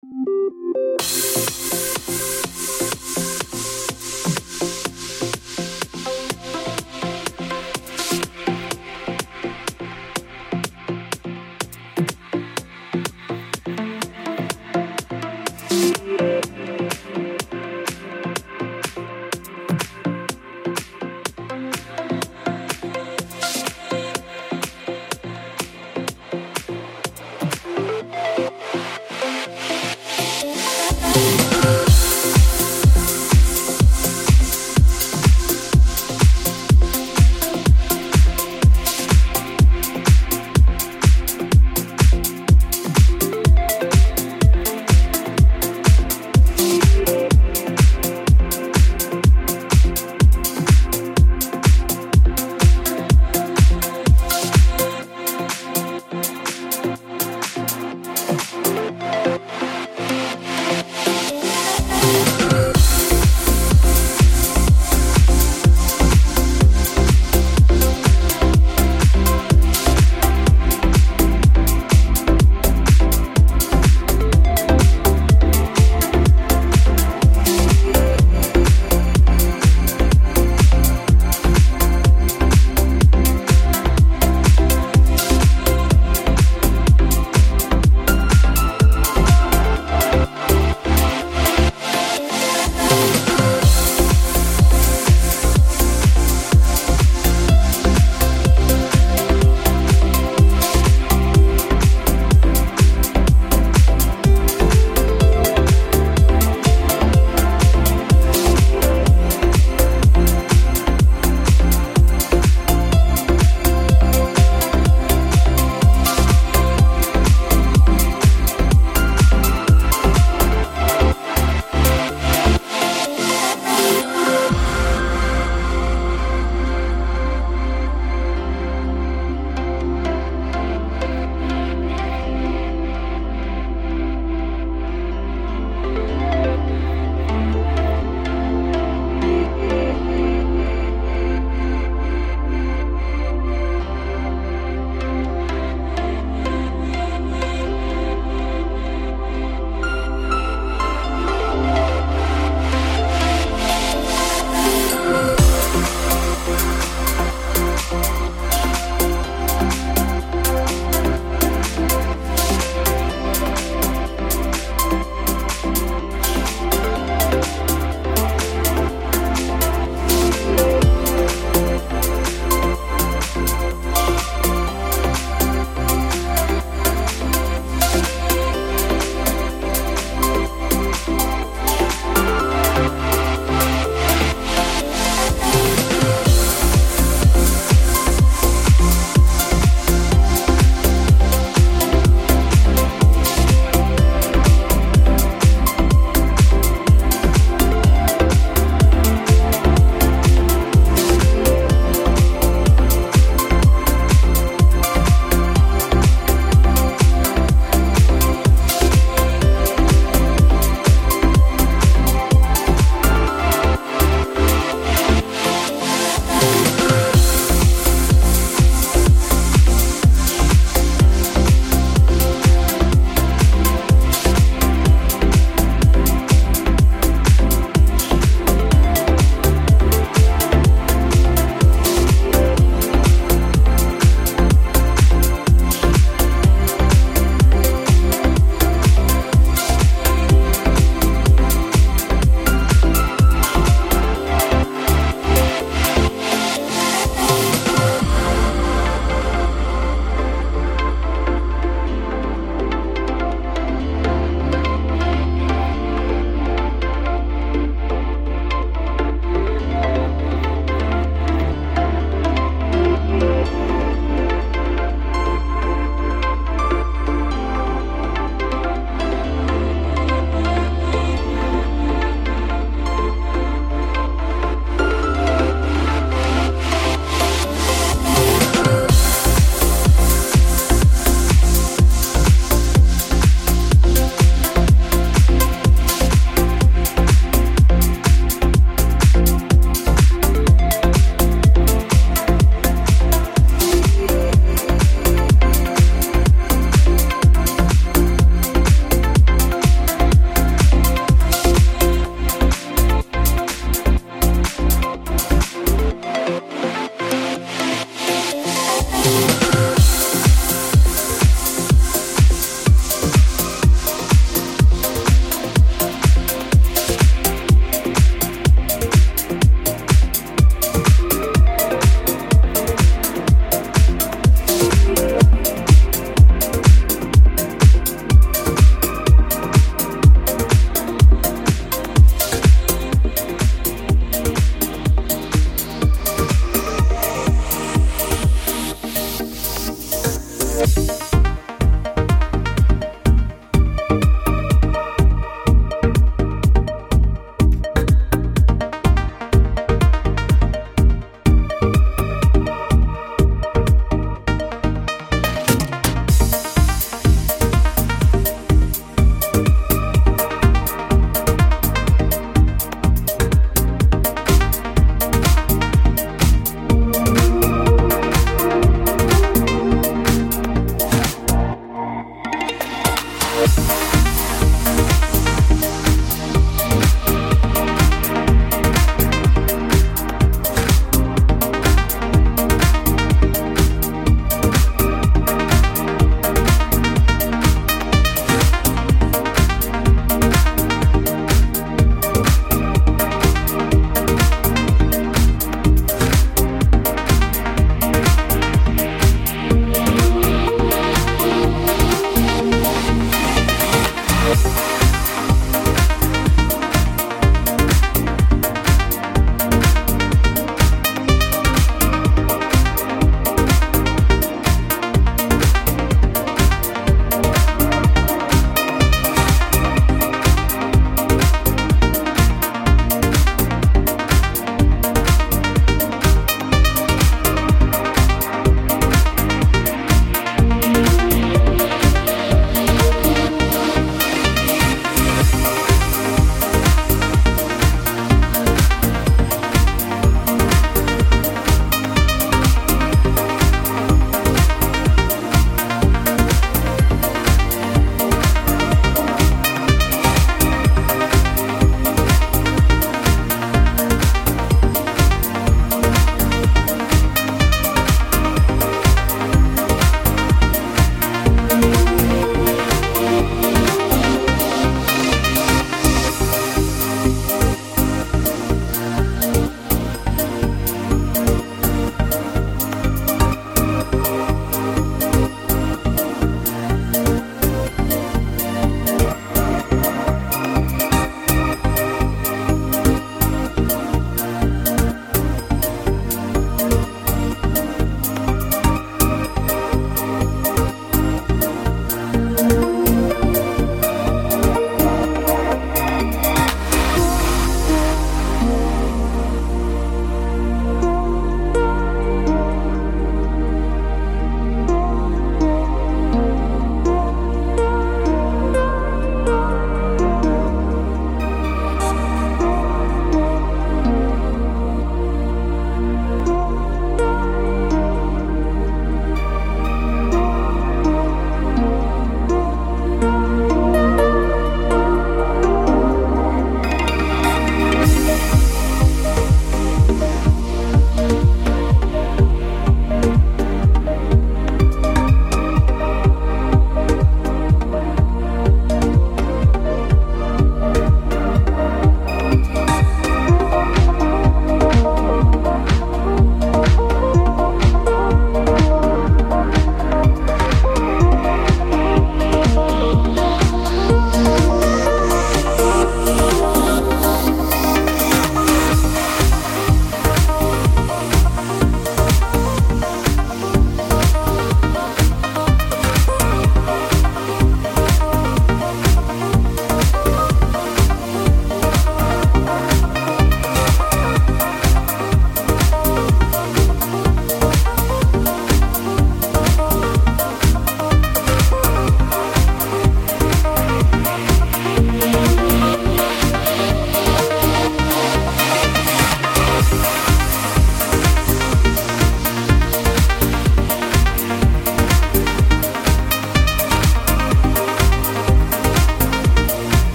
Thank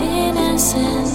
innocence.